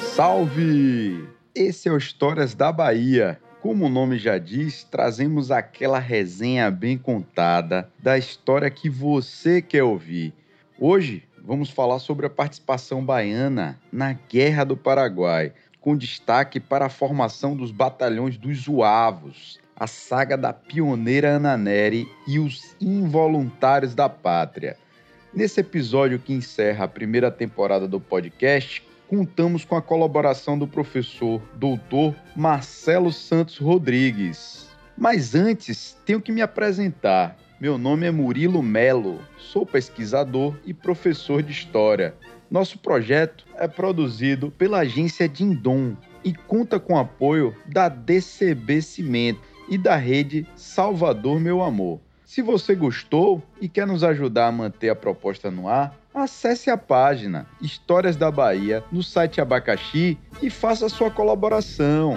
Salve! Esse é o Histórias da Bahia. Como o nome já diz, trazemos aquela resenha bem contada da história que você quer ouvir. Hoje vamos falar sobre a participação baiana na Guerra do Paraguai, com destaque para a formação dos batalhões dos Zuavos, a saga da pioneira Ana e os involuntários da pátria. Nesse episódio que encerra a primeira temporada do podcast, contamos com a colaboração do professor doutor Marcelo Santos Rodrigues. Mas antes, tenho que me apresentar. Meu nome é Murilo Melo, sou pesquisador e professor de História. Nosso projeto é produzido pela agência Dindom e conta com o apoio da DCB Cimento e da rede Salvador Meu Amor. Se você gostou e quer nos ajudar a manter a proposta no ar, acesse a página Histórias da Bahia no site Abacaxi e faça sua colaboração.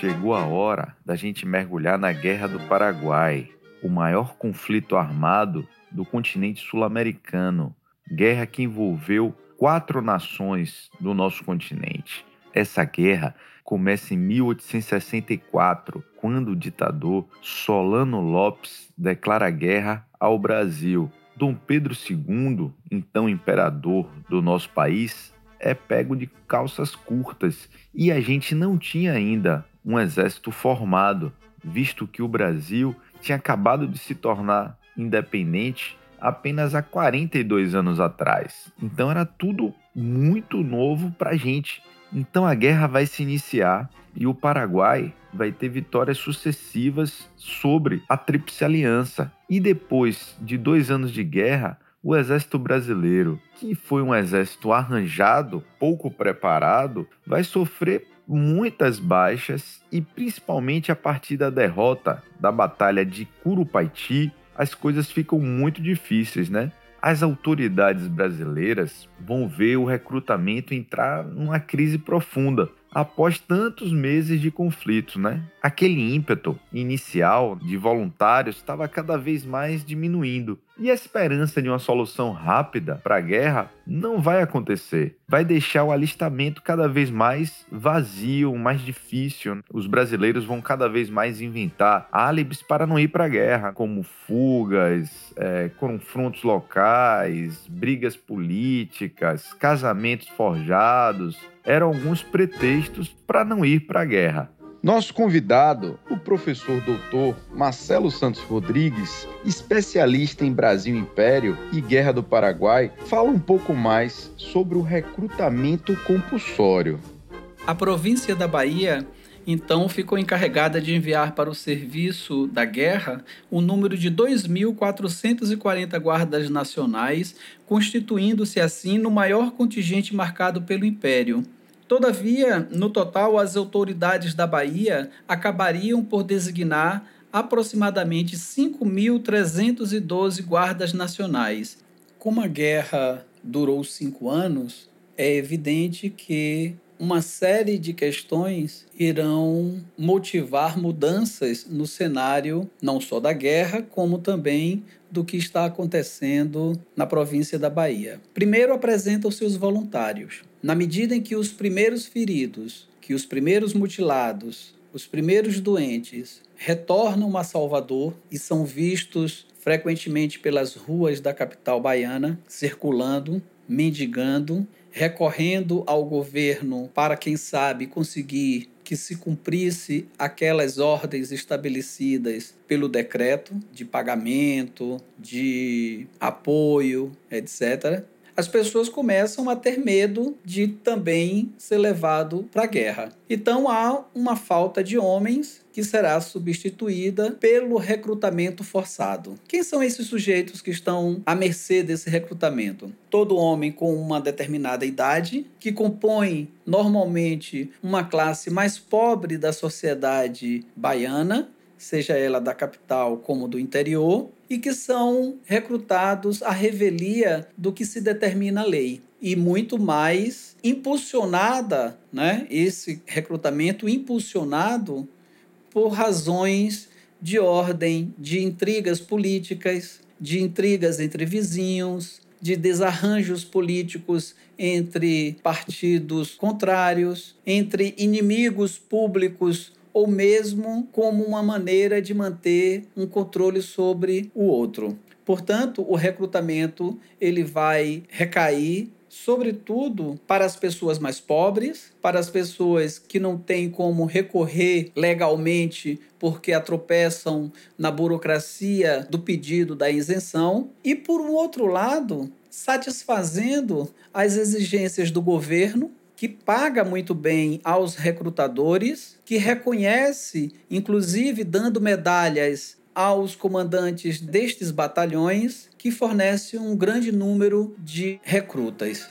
Chegou a hora da gente mergulhar na Guerra do Paraguai, o maior conflito armado do continente sul-americano. Guerra que envolveu quatro nações do nosso continente. Essa guerra começa em 1864, quando o ditador Solano Lopes declara guerra ao Brasil Dom Pedro II, então imperador do nosso país, é pego de calças curtas e a gente não tinha ainda um exército formado, visto que o Brasil tinha acabado de se tornar independente apenas há 42 anos atrás. Então era tudo muito novo para a gente. Então a guerra vai se iniciar e o Paraguai vai ter vitórias sucessivas sobre a Tríplice Aliança. E depois de dois anos de guerra, o exército brasileiro, que foi um exército arranjado, pouco preparado, vai sofrer muitas baixas e principalmente a partir da derrota da Batalha de Curupaiti, as coisas ficam muito difíceis, né? As autoridades brasileiras vão ver o recrutamento entrar numa crise profunda, após tantos meses de conflito, né? Aquele ímpeto inicial de voluntários estava cada vez mais diminuindo. E a esperança de uma solução rápida para a guerra não vai acontecer. Vai deixar o alistamento cada vez mais vazio, mais difícil. Os brasileiros vão cada vez mais inventar álibis para não ir para a guerra, como fugas, é, confrontos locais, brigas políticas, casamentos forjados. Eram alguns pretextos para não ir para a guerra. Nosso convidado, o professor doutor Marcelo Santos Rodrigues, especialista em Brasil Império e Guerra do Paraguai, fala um pouco mais sobre o recrutamento compulsório. A província da Bahia então ficou encarregada de enviar para o serviço da guerra o um número de 2.440 guardas nacionais, constituindo-se assim no maior contingente marcado pelo Império. Todavia, no total, as autoridades da Bahia acabariam por designar aproximadamente 5.312 guardas nacionais. Como a guerra durou cinco anos, é evidente que uma série de questões irão motivar mudanças no cenário não só da guerra, como também do que está acontecendo na província da Bahia. Primeiro apresenta os seus voluntários. Na medida em que os primeiros feridos, que os primeiros mutilados, os primeiros doentes retornam a Salvador e são vistos frequentemente pelas ruas da capital baiana, circulando, mendigando, recorrendo ao governo para, quem sabe, conseguir que se cumprisse aquelas ordens estabelecidas pelo decreto de pagamento, de apoio, etc as pessoas começam a ter medo de também ser levado para a guerra. Então há uma falta de homens que será substituída pelo recrutamento forçado. Quem são esses sujeitos que estão à mercê desse recrutamento? Todo homem com uma determinada idade, que compõe normalmente uma classe mais pobre da sociedade baiana, seja ela da capital como do interior, e que são recrutados à revelia do que se determina a lei e muito mais impulsionada, né, esse recrutamento impulsionado por razões de ordem de intrigas políticas, de intrigas entre vizinhos, de desarranjos políticos entre partidos contrários, entre inimigos públicos ou mesmo como uma maneira de manter um controle sobre o outro. Portanto, o recrutamento ele vai recair sobretudo para as pessoas mais pobres, para as pessoas que não têm como recorrer legalmente porque atropeçam na burocracia do pedido da isenção, e por um outro lado, satisfazendo as exigências do governo que paga muito bem aos recrutadores, que reconhece, inclusive dando medalhas aos comandantes destes batalhões, que fornece um grande número de recrutas.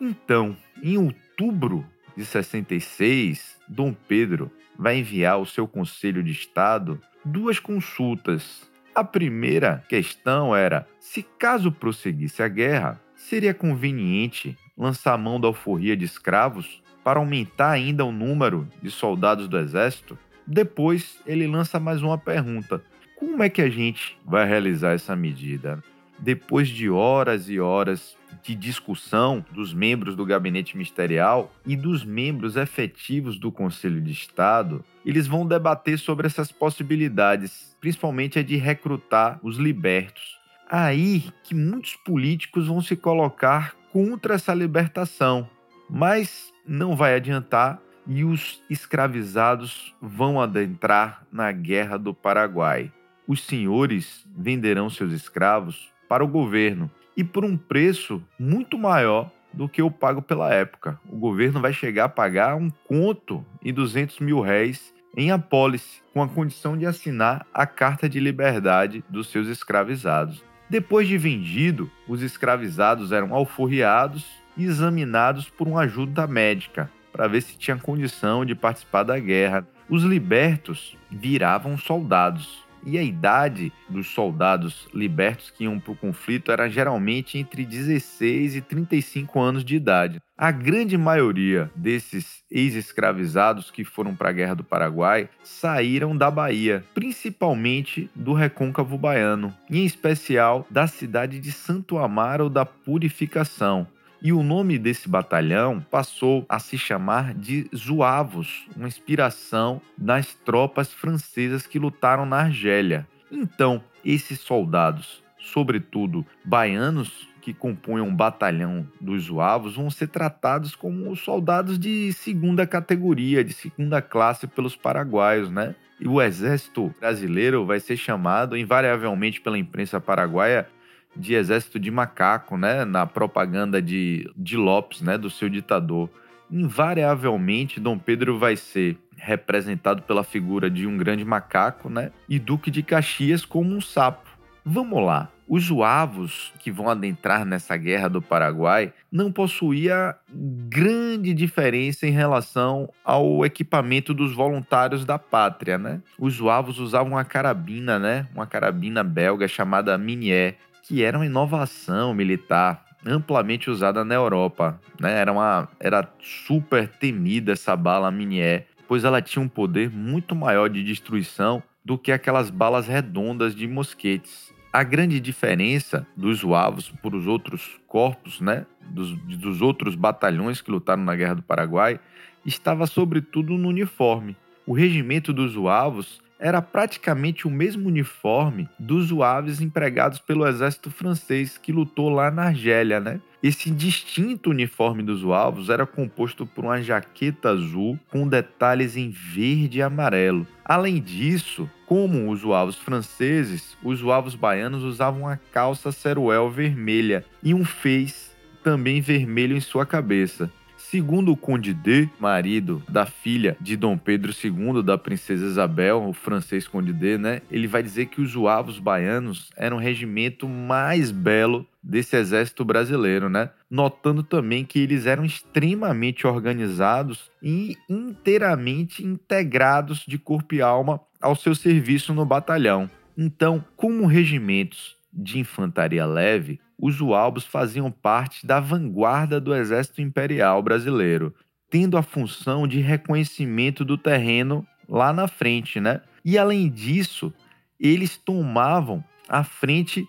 Então, em outubro de 66, Dom Pedro vai enviar ao seu Conselho de Estado duas consultas. A primeira questão era se, caso prosseguisse a guerra, seria conveniente lançar mão da alforria de escravos para aumentar ainda o número de soldados do exército? Depois, ele lança mais uma pergunta: como é que a gente vai realizar essa medida? Depois de horas e horas de discussão dos membros do gabinete ministerial e dos membros efetivos do Conselho de Estado, eles vão debater sobre essas possibilidades, principalmente a de recrutar os libertos. Aí que muitos políticos vão se colocar contra essa libertação, mas não vai adiantar e os escravizados vão adentrar na Guerra do Paraguai. Os senhores venderão seus escravos para o governo e por um preço muito maior do que o pago pela época. O governo vai chegar a pagar um conto em 200 mil réis em apólice, com a condição de assinar a carta de liberdade dos seus escravizados. Depois de vendido, os escravizados eram alforriados e examinados por uma ajuda médica para ver se tinha condição de participar da guerra. Os libertos viravam soldados e a idade dos soldados libertos que iam para o conflito era geralmente entre 16 e 35 anos de idade. A grande maioria desses ex-escravizados que foram para a Guerra do Paraguai saíram da Bahia, principalmente do recôncavo baiano, em especial da cidade de Santo Amaro da Purificação, e o nome desse batalhão passou a se chamar de Zuavos, uma inspiração das tropas francesas que lutaram na Argélia. Então, esses soldados, sobretudo baianos que compunham o batalhão dos Zuavos, vão ser tratados como soldados de segunda categoria, de segunda classe pelos paraguaios, né? E o exército brasileiro vai ser chamado invariavelmente pela imprensa paraguaia de exército de macaco, né, na propaganda de, de Lopes, né, do seu ditador. Invariavelmente, Dom Pedro vai ser representado pela figura de um grande macaco, né, e Duque de Caxias como um sapo. Vamos lá. Os zuavos que vão adentrar nessa guerra do Paraguai não possuía grande diferença em relação ao equipamento dos voluntários da pátria, né? Os zuavos usavam uma carabina, né? Uma carabina belga chamada Minier, que era uma inovação militar amplamente usada na Europa. Né? Era, uma, era super temida essa bala Minier, pois ela tinha um poder muito maior de destruição do que aquelas balas redondas de mosquetes. A grande diferença dos Zuavos para os outros corpos, né, dos, dos outros batalhões que lutaram na Guerra do Paraguai, estava sobretudo no uniforme. O regimento dos Zuavos era praticamente o mesmo uniforme dos Zouaves empregados pelo exército francês que lutou lá na Argélia, né? Esse distinto uniforme dos Zouaves era composto por uma jaqueta azul com detalhes em verde e amarelo. Além disso, como os Zouaves franceses, os Zouaves baianos usavam uma calça ceruel vermelha e um fez também vermelho em sua cabeça. Segundo o Conde D, marido da filha de Dom Pedro II, da princesa Isabel, o francês Conde D, né? Ele vai dizer que os zuavos baianos eram o regimento mais belo desse exército brasileiro, né? Notando também que eles eram extremamente organizados e inteiramente integrados de corpo e alma ao seu serviço no batalhão. Então, como regimentos de infantaria leve, os Ualbos faziam parte da vanguarda do exército imperial brasileiro, tendo a função de reconhecimento do terreno lá na frente, né? E além disso, eles tomavam a frente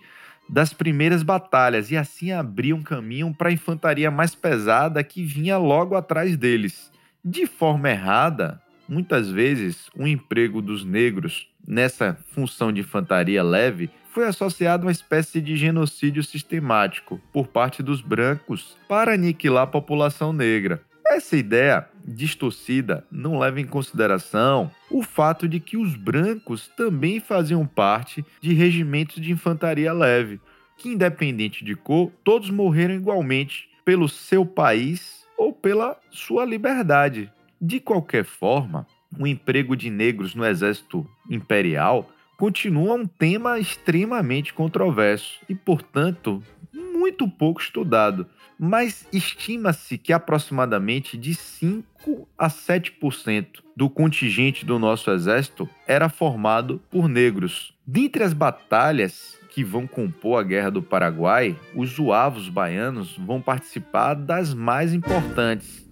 das primeiras batalhas e assim abriam caminho para a infantaria mais pesada que vinha logo atrás deles. De forma errada, muitas vezes o emprego dos negros nessa função de infantaria leve foi associado uma espécie de genocídio sistemático por parte dos brancos para aniquilar a população negra. Essa ideia distorcida não leva em consideração o fato de que os brancos também faziam parte de regimentos de infantaria leve, que, independente de cor, todos morreram igualmente pelo seu país ou pela sua liberdade. De qualquer forma, o emprego de negros no exército imperial continua um tema extremamente controverso e, portanto, muito pouco estudado. Mas estima-se que aproximadamente de 5 a 7% do contingente do nosso exército era formado por negros. Dentre as batalhas que vão compor a Guerra do Paraguai, os zuavos baianos vão participar das mais importantes,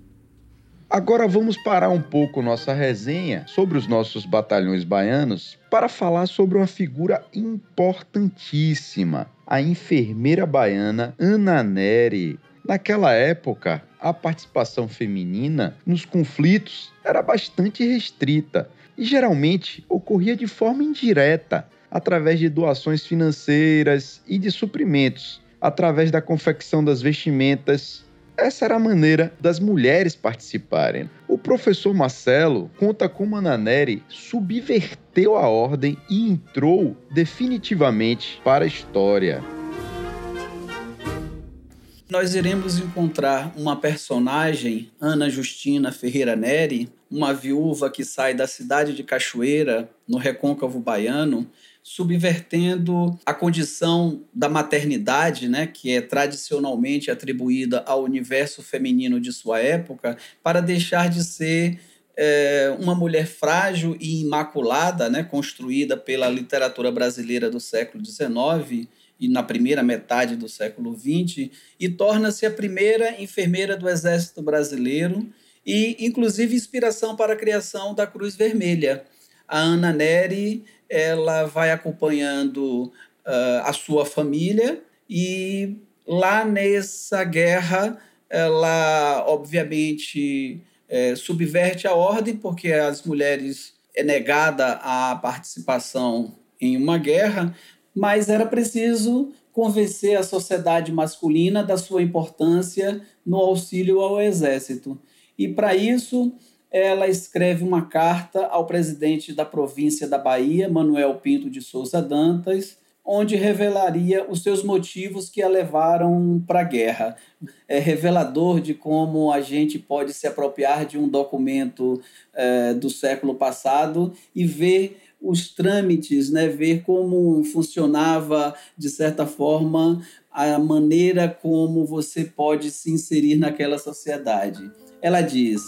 Agora vamos parar um pouco nossa resenha sobre os nossos batalhões baianos para falar sobre uma figura importantíssima, a enfermeira baiana Ana Neri. Naquela época, a participação feminina nos conflitos era bastante restrita e geralmente ocorria de forma indireta, através de doações financeiras e de suprimentos, através da confecção das vestimentas essa era a maneira das mulheres participarem. O professor Marcelo conta como a Naneri subverteu a ordem e entrou definitivamente para a história. Nós iremos encontrar uma personagem, Ana Justina Ferreira Neri, uma viúva que sai da cidade de Cachoeira, no recôncavo baiano, subvertendo a condição da maternidade, né, que é tradicionalmente atribuída ao universo feminino de sua época, para deixar de ser é, uma mulher frágil e imaculada, né, construída pela literatura brasileira do século XIX e na primeira metade do século XX, e torna-se a primeira enfermeira do Exército Brasileiro e, inclusive, inspiração para a criação da Cruz Vermelha. A Ana Neri ela vai acompanhando uh, a sua família e lá nessa guerra ela obviamente é, subverte a ordem porque as mulheres é negada a participação em uma guerra, mas era preciso convencer a sociedade masculina da sua importância no auxílio ao exército. E para isso ela escreve uma carta ao presidente da província da Bahia, Manuel Pinto de Souza Dantas, onde revelaria os seus motivos que a levaram para a guerra. É revelador de como a gente pode se apropriar de um documento é, do século passado e ver os trâmites, né, ver como funcionava, de certa forma, a maneira como você pode se inserir naquela sociedade. Ela diz: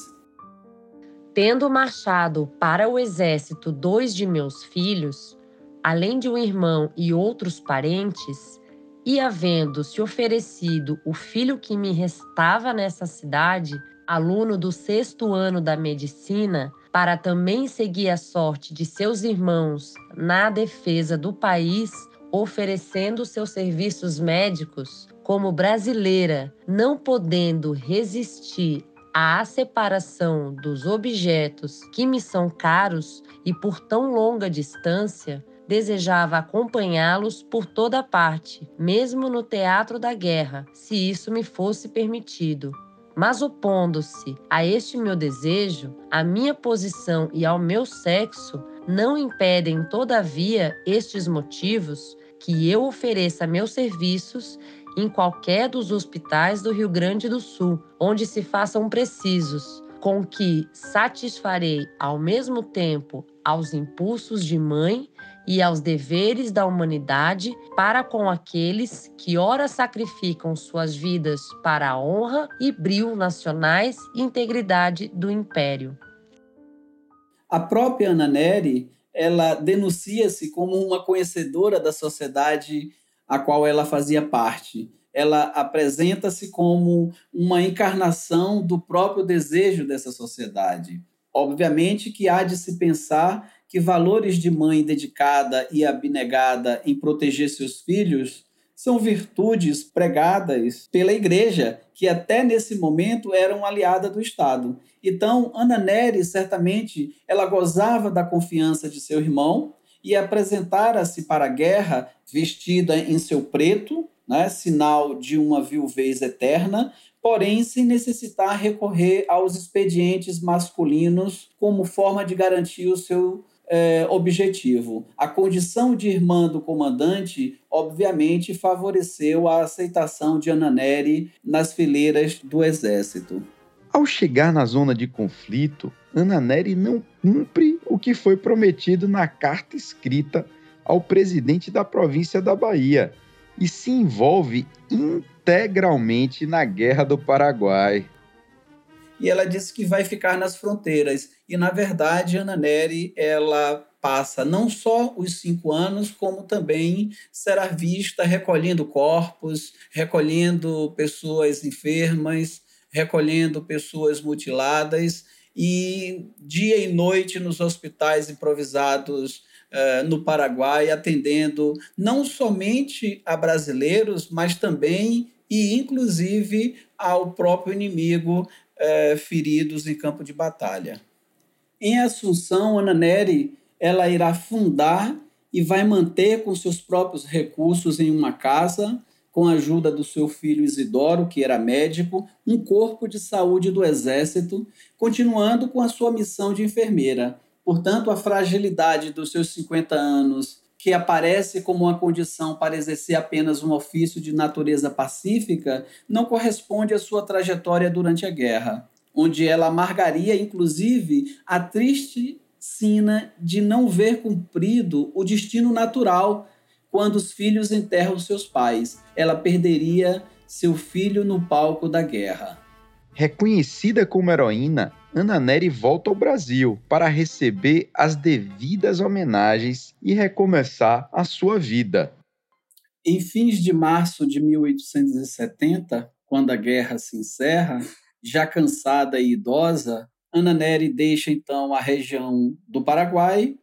Tendo marchado para o exército dois de meus filhos, além de um irmão e outros parentes, e havendo-se oferecido o filho que me restava nessa cidade, aluno do sexto ano da medicina, para também seguir a sorte de seus irmãos na defesa do país, oferecendo seus serviços médicos, como brasileira, não podendo resistir à separação dos objetos que me são caros e por tão longa distância, desejava acompanhá-los por toda parte, mesmo no teatro da guerra, se isso me fosse permitido. Mas opondo-se a este meu desejo, a minha posição e ao meu sexo não impedem, todavia, estes motivos que eu ofereça meus serviços em qualquer dos hospitais do Rio Grande do Sul, onde se façam precisos, com que satisfarei ao mesmo tempo aos impulsos de mãe e aos deveres da humanidade para com aqueles que ora sacrificam suas vidas para a honra e brilho nacionais e integridade do império. A própria Ana Neri, ela denuncia-se como uma conhecedora da sociedade a qual ela fazia parte. Ela apresenta-se como uma encarnação do próprio desejo dessa sociedade. Obviamente que há de se pensar que valores de mãe dedicada e abnegada em proteger seus filhos são virtudes pregadas pela igreja, que até nesse momento eram aliada do Estado. Então, Ana Nery, certamente, ela gozava da confiança de seu irmão e apresentara-se para a guerra vestida em seu preto, né, sinal de uma viuvez eterna, porém sem necessitar recorrer aos expedientes masculinos como forma de garantir o seu é, objetivo. A condição de irmã do comandante, obviamente, favoreceu a aceitação de Ananeri nas fileiras do exército. Ao chegar na zona de conflito, Ananeri não cumpre o que foi prometido na carta escrita ao presidente da província da Bahia e se envolve integralmente na Guerra do Paraguai. E ela disse que vai ficar nas fronteiras. E, na verdade, Ana Nery, ela passa não só os cinco anos, como também será vista recolhendo corpos, recolhendo pessoas enfermas, recolhendo pessoas mutiladas e dia e noite nos hospitais improvisados uh, no Paraguai, atendendo não somente a brasileiros, mas também e inclusive ao próprio inimigo uh, feridos em campo de batalha. Em Assunção, Ana Nery ela irá fundar e vai manter com seus próprios recursos em uma casa com a ajuda do seu filho Isidoro, que era médico, um corpo de saúde do Exército, continuando com a sua missão de enfermeira. Portanto, a fragilidade dos seus 50 anos, que aparece como uma condição para exercer apenas um ofício de natureza pacífica, não corresponde à sua trajetória durante a guerra, onde ela amargaria, inclusive, a triste sina de não ver cumprido o destino natural quando os filhos enterram seus pais. Ela perderia seu filho no palco da guerra. Reconhecida como heroína, Ana Nery volta ao Brasil para receber as devidas homenagens e recomeçar a sua vida. Em fins de março de 1870, quando a guerra se encerra, já cansada e idosa, Ana Nery deixa então a região do Paraguai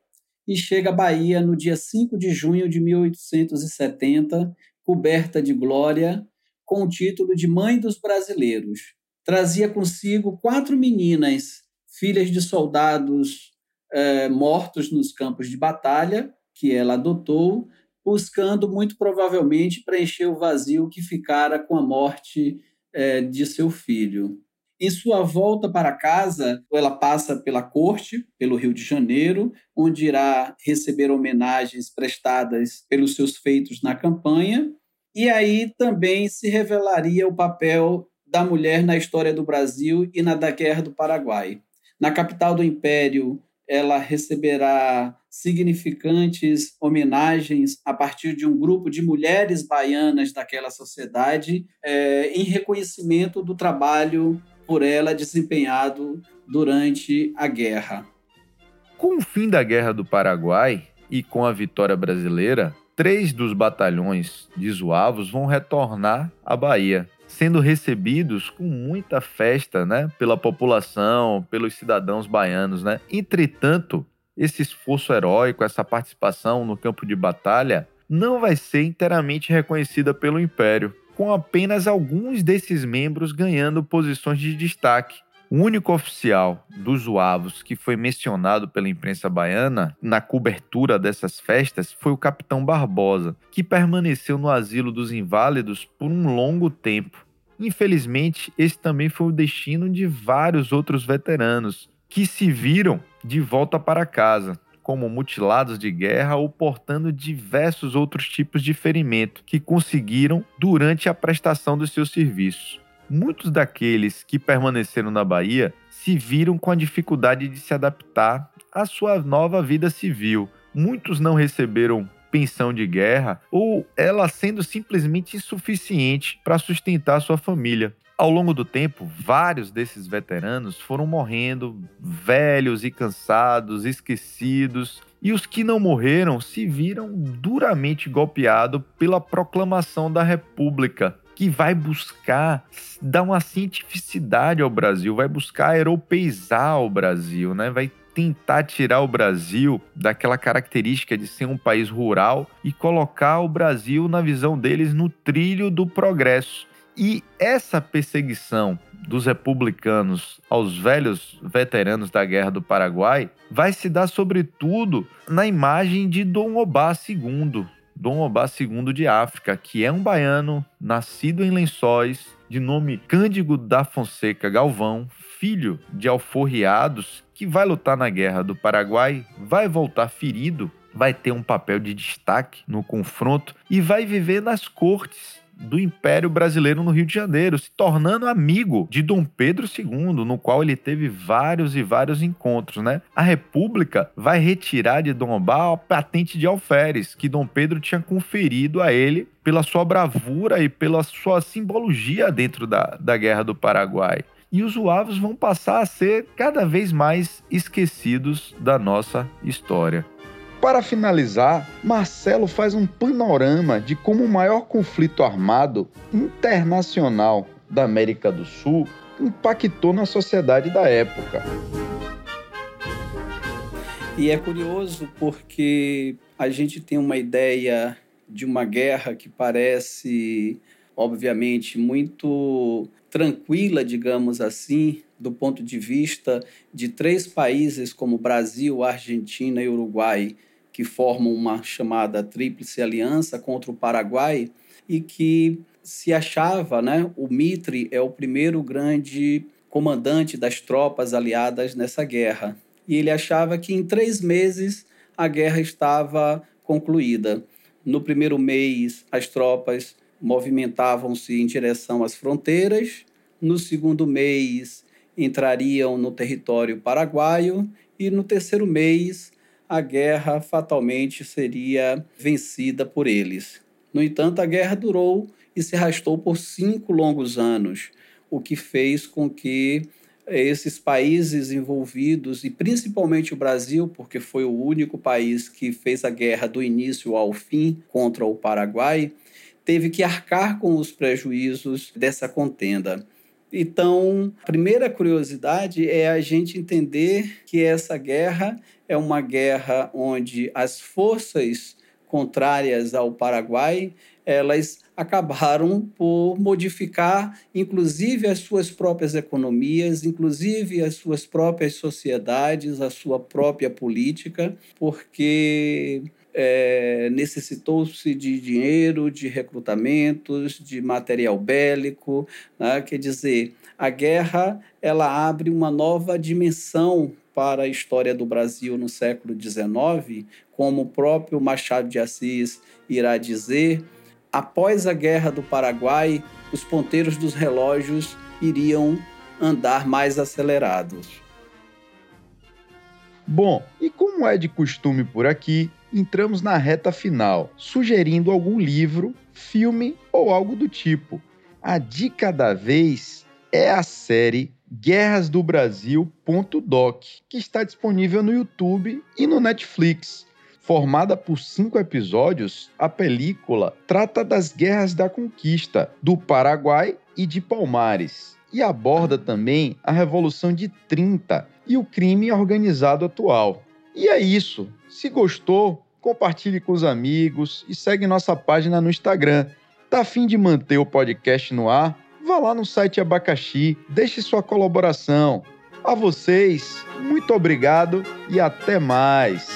e chega à Bahia no dia 5 de junho de 1870, coberta de glória, com o título de Mãe dos Brasileiros. Trazia consigo quatro meninas, filhas de soldados eh, mortos nos campos de batalha, que ela adotou, buscando muito provavelmente preencher o vazio que ficara com a morte eh, de seu filho. Em sua volta para casa, ela passa pela corte, pelo Rio de Janeiro, onde irá receber homenagens prestadas pelos seus feitos na campanha, e aí também se revelaria o papel da mulher na história do Brasil e na da Guerra do Paraguai. Na capital do Império, ela receberá significantes homenagens a partir de um grupo de mulheres baianas daquela sociedade, é, em reconhecimento do trabalho por ela desempenhado durante a guerra. Com o fim da Guerra do Paraguai e com a vitória brasileira, três dos batalhões de Zuavos vão retornar à Bahia, sendo recebidos com muita festa, né, pela população, pelos cidadãos baianos, né? Entretanto, esse esforço heróico, essa participação no campo de batalha, não vai ser inteiramente reconhecida pelo Império com apenas alguns desses membros ganhando posições de destaque. O único oficial dos Zuavos que foi mencionado pela imprensa baiana na cobertura dessas festas foi o capitão Barbosa, que permaneceu no asilo dos inválidos por um longo tempo. Infelizmente, esse também foi o destino de vários outros veteranos que se viram de volta para casa, como mutilados de guerra ou portando diversos outros tipos de ferimento que conseguiram durante a prestação dos seus serviços. Muitos daqueles que permaneceram na Bahia se viram com a dificuldade de se adaptar à sua nova vida civil. Muitos não receberam pensão de guerra ou ela sendo simplesmente insuficiente para sustentar sua família. Ao longo do tempo, vários desses veteranos foram morrendo, velhos e cansados, esquecidos, e os que não morreram se viram duramente golpeados pela proclamação da República, que vai buscar dar uma cientificidade ao Brasil, vai buscar europeizar o Brasil, né? vai tentar tirar o Brasil daquela característica de ser um país rural e colocar o Brasil, na visão deles, no trilho do progresso. E essa perseguição dos republicanos aos velhos veteranos da Guerra do Paraguai vai se dar sobretudo na imagem de Dom Obá II, Dom Obá II de África, que é um baiano nascido em Lençóis, de nome Cândido da Fonseca Galvão, filho de alforriados, que vai lutar na Guerra do Paraguai, vai voltar ferido, vai ter um papel de destaque no confronto e vai viver nas cortes do Império Brasileiro no Rio de Janeiro, se tornando amigo de Dom Pedro II, no qual ele teve vários e vários encontros, né? A República vai retirar de Dom Obá a patente de alferes que Dom Pedro tinha conferido a ele pela sua bravura e pela sua simbologia dentro da, da Guerra do Paraguai. E os uavos vão passar a ser cada vez mais esquecidos da nossa história. Para finalizar, Marcelo faz um panorama de como o maior conflito armado internacional da América do Sul impactou na sociedade da época. E é curioso porque a gente tem uma ideia de uma guerra que parece, obviamente, muito tranquila, digamos assim, do ponto de vista de três países como Brasil, Argentina e Uruguai, que formam uma chamada Tríplice Aliança contra o Paraguai e que se achava, né, o Mitre é o primeiro grande comandante das tropas aliadas nessa guerra. E ele achava que em três meses a guerra estava concluída. No primeiro mês, as tropas movimentavam-se em direção às fronteiras. No segundo mês, entrariam no território paraguaio. E no terceiro mês, a guerra fatalmente seria vencida por eles. No entanto, a guerra durou e se arrastou por cinco longos anos, o que fez com que esses países envolvidos, e principalmente o Brasil, porque foi o único país que fez a guerra do início ao fim contra o Paraguai, teve que arcar com os prejuízos dessa contenda. Então, a primeira curiosidade é a gente entender que essa guerra é uma guerra onde as forças contrárias ao Paraguai, elas acabaram por modificar inclusive as suas próprias economias, inclusive as suas próprias sociedades, a sua própria política, porque é, necessitou-se de dinheiro, de recrutamentos, de material bélico, né? quer dizer, a guerra ela abre uma nova dimensão para a história do Brasil no século XIX, como o próprio Machado de Assis irá dizer, após a Guerra do Paraguai, os ponteiros dos relógios iriam andar mais acelerados. Bom, e como é de costume por aqui, entramos na reta final, sugerindo algum livro, filme ou algo do tipo. A dica da vez é a série Guerras do Brasil.doc, que está disponível no YouTube e no Netflix. Formada por cinco episódios, a película trata das guerras da conquista do Paraguai e de Palmares e aborda também a Revolução de 30 e o crime organizado atual. E é isso. Se gostou, compartilhe com os amigos e segue nossa página no Instagram. Tá afim de manter o podcast no ar? vá lá no site Abacaxi, deixe sua colaboração. A vocês, muito obrigado e até mais.